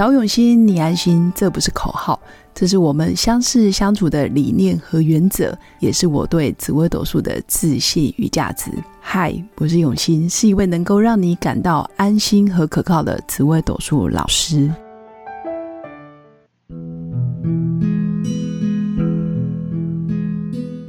找永新，你安心，这不是口号，这是我们相识相处的理念和原则，也是我对紫微斗数的自信与价值。嗨，我是永新，是一位能够让你感到安心和可靠的紫微斗数老师。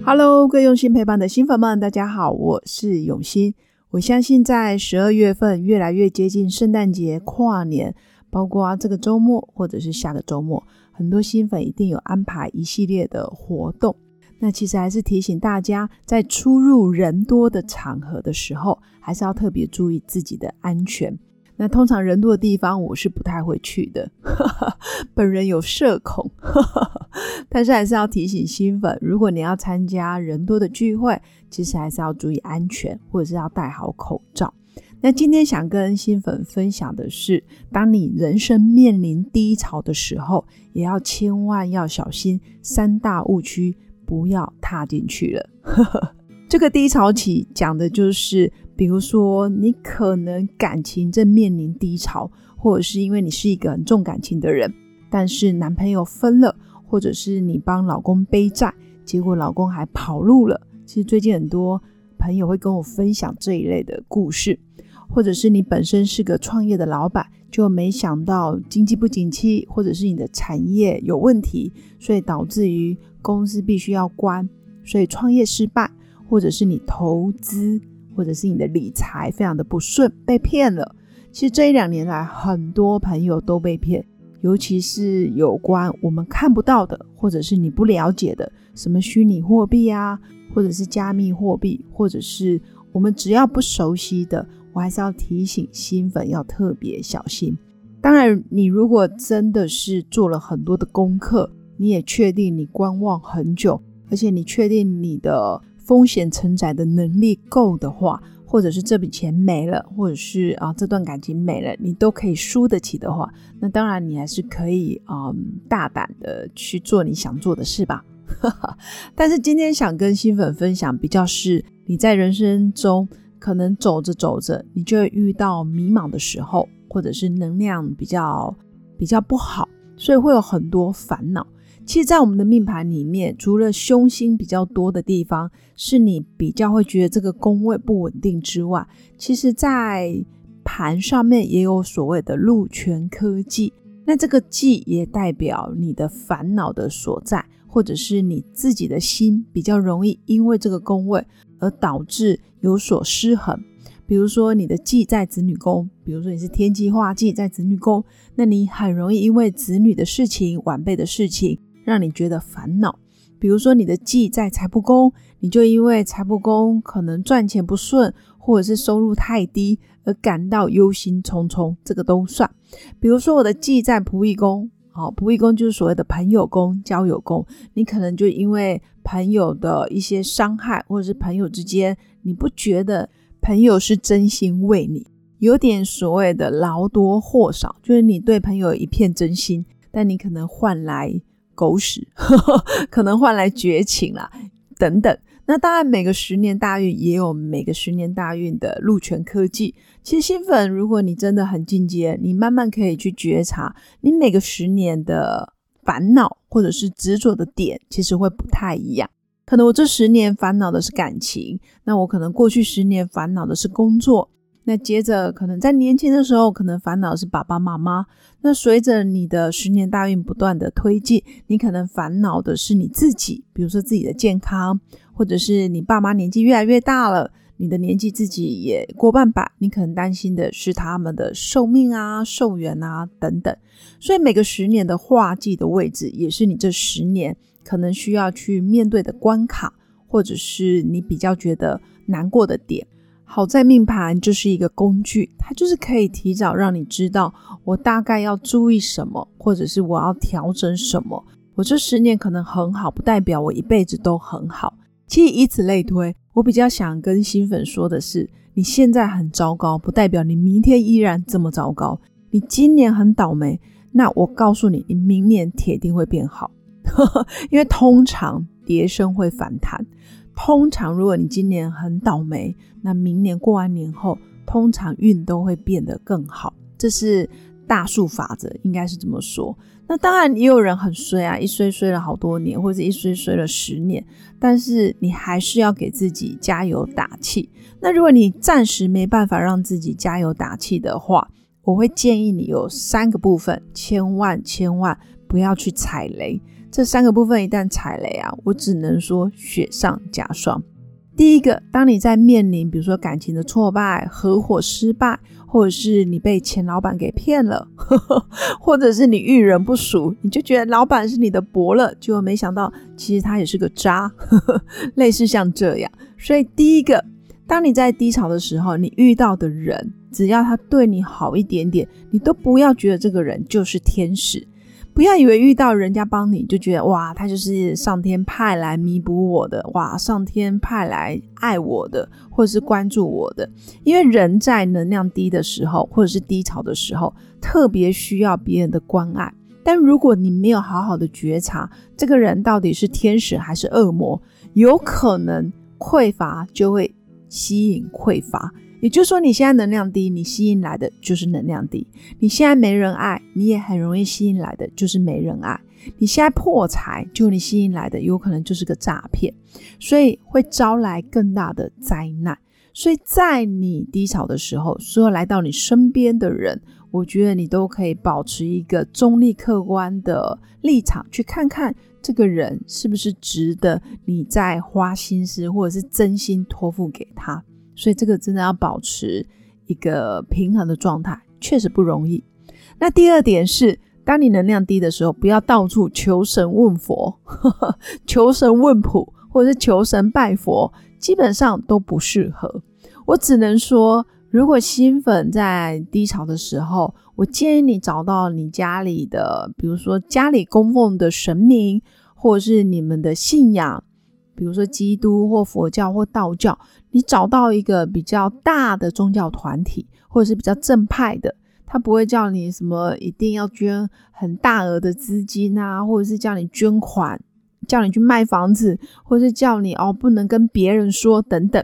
Hello，各位用心陪伴的新粉们，大家好，我是永新。我相信在十二月份越来越接近圣诞节、跨年。包括啊这个周末或者是下个周末，很多新粉一定有安排一系列的活动。那其实还是提醒大家，在出入人多的场合的时候，还是要特别注意自己的安全。那通常人多的地方，我是不太会去的，本人有社恐。但是还是要提醒新粉，如果你要参加人多的聚会，其实还是要注意安全，或者是要戴好口罩。那今天想跟新粉分享的是，当你人生面临低潮的时候，也要千万要小心三大误区，不要踏进去了。这个低潮期讲的就是，比如说你可能感情正面临低潮，或者是因为你是一个很重感情的人，但是男朋友分了，或者是你帮老公背债，结果老公还跑路了。其实最近很多朋友会跟我分享这一类的故事。或者是你本身是个创业的老板，就没想到经济不景气，或者是你的产业有问题，所以导致于公司必须要关，所以创业失败，或者是你投资，或者是你的理财非常的不顺，被骗了。其实这一两年来，很多朋友都被骗，尤其是有关我们看不到的，或者是你不了解的，什么虚拟货币啊，或者是加密货币，或者是我们只要不熟悉的。我还是要提醒新粉要特别小心。当然，你如果真的是做了很多的功课，你也确定你观望很久，而且你确定你的风险承载的能力够的话，或者是这笔钱没了，或者是啊这段感情没了，你都可以输得起的话，那当然你还是可以啊大胆的去做你想做的事吧。但是今天想跟新粉分享，比较是你在人生中。可能走着走着，你就会遇到迷茫的时候，或者是能量比较比较不好，所以会有很多烦恼。其实，在我们的命盘里面，除了凶星比较多的地方，是你比较会觉得这个宫位不稳定之外，其实，在盘上面也有所谓的禄权科技。那这个忌也代表你的烦恼的所在，或者是你自己的心比较容易因为这个宫位。而导致有所失衡，比如说你的忌在子女宫，比如说你是天机化忌在子女宫，那你很容易因为子女的事情、晚辈的事情，让你觉得烦恼。比如说你的忌在财帛宫，你就因为财帛宫可能赚钱不顺，或者是收入太低而感到忧心忡忡，这个都算。比如说我的忌在仆役宫。好，仆役宫就是所谓的朋友宫、交友宫，你可能就因为朋友的一些伤害，或者是朋友之间，你不觉得朋友是真心为你，有点所谓的劳多获少，就是你对朋友一片真心，但你可能换来狗屎，呵 呵可能换来绝情啦，等等。那当然，每个十年大运也有每个十年大运的路权科技。其实新粉，如果你真的很进阶，你慢慢可以去觉察，你每个十年的烦恼或者是执着的点，其实会不太一样。可能我这十年烦恼的是感情，那我可能过去十年烦恼的是工作。那接着，可能在年轻的时候，可能烦恼是爸爸妈妈。那随着你的十年大运不断的推进，你可能烦恼的是你自己，比如说自己的健康，或者是你爸妈年纪越来越大了，你的年纪自己也过半百，你可能担心的是他们的寿命啊、寿元啊等等。所以每个十年的化忌的位置，也是你这十年可能需要去面对的关卡，或者是你比较觉得难过的点。好在命盘就是一个工具，它就是可以提早让你知道我大概要注意什么，或者是我要调整什么。我这十年可能很好，不代表我一辈子都很好。其实以此类推，我比较想跟新粉说的是：你现在很糟糕，不代表你明天依然这么糟糕。你今年很倒霉，那我告诉你，你明年铁定会变好，因为通常跌升会反弹。通常，如果你今年很倒霉，那明年过完年后，通常运都会变得更好。这是大数法则，应该是这么说。那当然也有人很衰啊，一衰衰了好多年，或者一衰衰了十年，但是你还是要给自己加油打气。那如果你暂时没办法让自己加油打气的话，我会建议你有三个部分，千万千万不要去踩雷。这三个部分一旦踩雷啊，我只能说雪上加霜。第一个，当你在面临比如说感情的挫败、合伙失败，或者是你被前老板给骗了，或者是你遇人不淑，你就觉得老板是你的伯乐，结果没想到其实他也是个渣，类似像这样。所以第一个，当你在低潮的时候，你遇到的人，只要他对你好一点点，你都不要觉得这个人就是天使。不要以为遇到人家帮你就觉得哇，他就是上天派来弥补我的，哇，上天派来爱我的，或者是关注我的。因为人在能量低的时候，或者是低潮的时候，特别需要别人的关爱。但如果你没有好好的觉察这个人到底是天使还是恶魔，有可能匮乏就会吸引匮乏。也就是说，你现在能量低，你吸引来的就是能量低；你现在没人爱，你也很容易吸引来的就是没人爱；你现在破财，就你吸引来的有可能就是个诈骗，所以会招来更大的灾难。所以在你低潮的时候，所有来到你身边的人，我觉得你都可以保持一个中立客观的立场，去看看这个人是不是值得你在花心思或者是真心托付给他。所以这个真的要保持一个平衡的状态，确实不容易。那第二点是，当你能量低的时候，不要到处求神问佛、求神问卜，或者是求神拜佛，基本上都不适合。我只能说，如果新粉在低潮的时候，我建议你找到你家里的，比如说家里供奉的神明，或者是你们的信仰。比如说基督或佛教或道教，你找到一个比较大的宗教团体，或者是比较正派的，他不会叫你什么一定要捐很大额的资金啊，或者是叫你捐款，叫你去卖房子，或者是叫你哦不能跟别人说等等。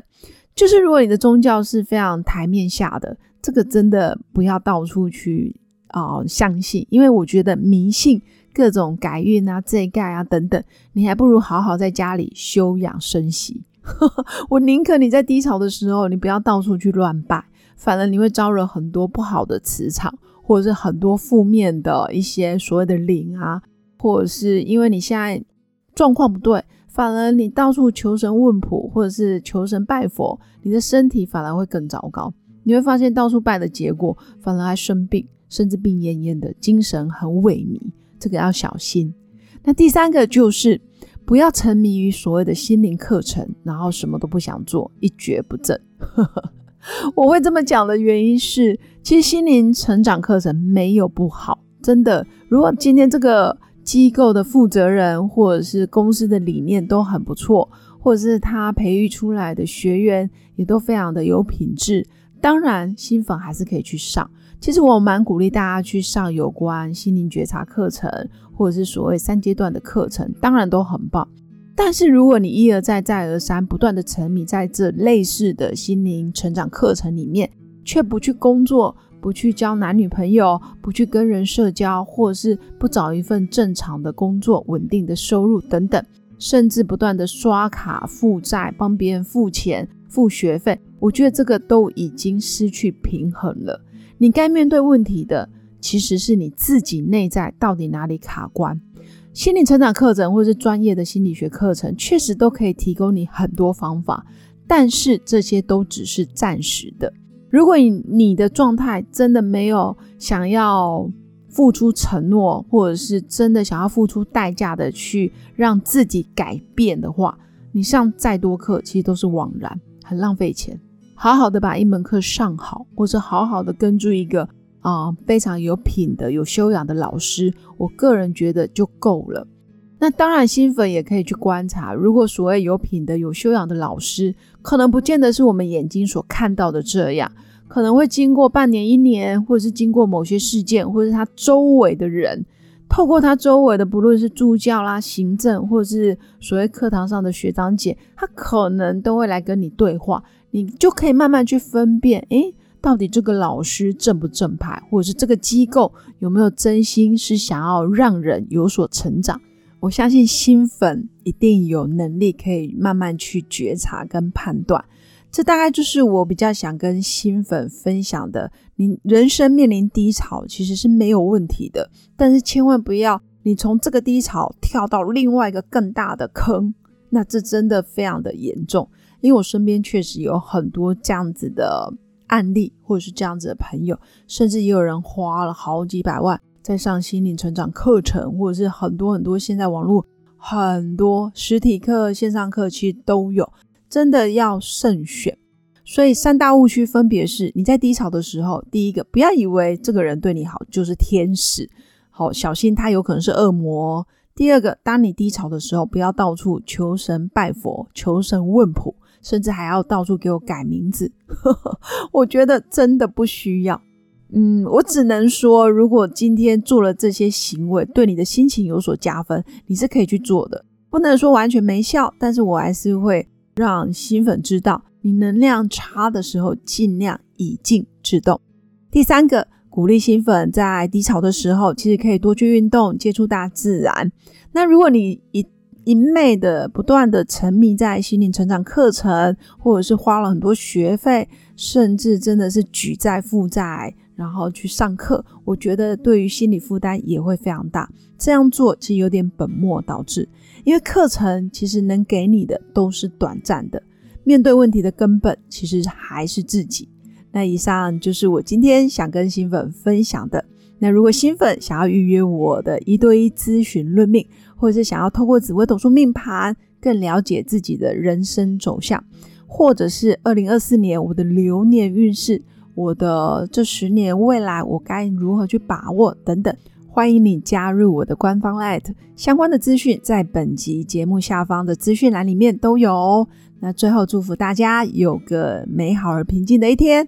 就是如果你的宗教是非常台面下的，这个真的不要到处去啊相信，因为我觉得迷信。各种改运啊、这盖啊等等，你还不如好好在家里休养生息。我宁可你在低潮的时候，你不要到处去乱拜，反而你会招惹很多不好的磁场，或者是很多负面的一些所谓的灵啊，或者是因为你现在状况不对，反而你到处求神问卜，或者是求神拜佛，你的身体反而会更糟糕。你会发现到处拜的结果，反而还生病，甚至病恹恹的，精神很萎靡。这个要小心。那第三个就是不要沉迷于所谓的心灵课程，然后什么都不想做，一蹶不振。我会这么讲的原因是，其实心灵成长课程没有不好，真的。如果今天这个机构的负责人或者是公司的理念都很不错，或者是他培育出来的学员也都非常的有品质，当然新粉还是可以去上。其实我蛮鼓励大家去上有关心灵觉察课程，或者是所谓三阶段的课程，当然都很棒。但是如果你一而再、再而三不断的沉迷在这类似的心灵成长课程里面，却不去工作、不去交男女朋友、不去跟人社交，或者是不找一份正常的工作、稳定的收入等等，甚至不断的刷卡负债、帮别人付钱、付学费，我觉得这个都已经失去平衡了。你该面对问题的，其实是你自己内在到底哪里卡关。心理成长课程或是专业的心理学课程，确实都可以提供你很多方法，但是这些都只是暂时的。如果你你的状态真的没有想要付出承诺，或者是真的想要付出代价的去让自己改变的话，你上再多课其实都是枉然，很浪费钱。好好的把一门课上好，或者好好的跟住一个啊非常有品德、有修养的老师，我个人觉得就够了。那当然，新粉也可以去观察，如果所谓有品德、有修养的老师，可能不见得是我们眼睛所看到的这样，可能会经过半年、一年，或者是经过某些事件，或者是他周围的人，透过他周围的，不论是助教啦、行政，或者是所谓课堂上的学长姐，他可能都会来跟你对话。你就可以慢慢去分辨，诶，到底这个老师正不正派，或者是这个机构有没有真心是想要让人有所成长？我相信新粉一定有能力可以慢慢去觉察跟判断。这大概就是我比较想跟新粉分享的。你人生面临低潮其实是没有问题的，但是千万不要你从这个低潮跳到另外一个更大的坑，那这真的非常的严重。因为我身边确实有很多这样子的案例，或者是这样子的朋友，甚至也有人花了好几百万在上心灵成长课程，或者是很多很多现在网络很多实体课、线上课其实都有，真的要慎选。所以三大误区分别是：你在低潮的时候，第一个不要以为这个人对你好就是天使，好小心他有可能是恶魔。第二个，当你低潮的时候，不要到处求神拜佛、求神问卜。甚至还要到处给我改名字，我觉得真的不需要。嗯，我只能说，如果今天做了这些行为，对你的心情有所加分，你是可以去做的。不能说完全没效，但是我还是会让新粉知道，你能量差的时候，尽量以静制动。第三个，鼓励新粉在低潮的时候，其实可以多去运动，接触大自然。那如果你一一昧的不断的沉迷在心灵成长课程，或者是花了很多学费，甚至真的是举债负债，然后去上课，我觉得对于心理负担也会非常大。这样做其实有点本末倒置，因为课程其实能给你的都是短暂的，面对问题的根本其实还是自己。那以上就是我今天想跟新粉分享的。那如果新粉想要预约我的一对一咨询论命，或者是想要透过紫微斗数命盘更了解自己的人生走向，或者是二零二四年我的流年运势，我的这十年未来我该如何去把握等等，欢迎你加入我的官方 at 相关的资讯在本集节目下方的资讯栏里面都有。那最后祝福大家有个美好而平静的一天。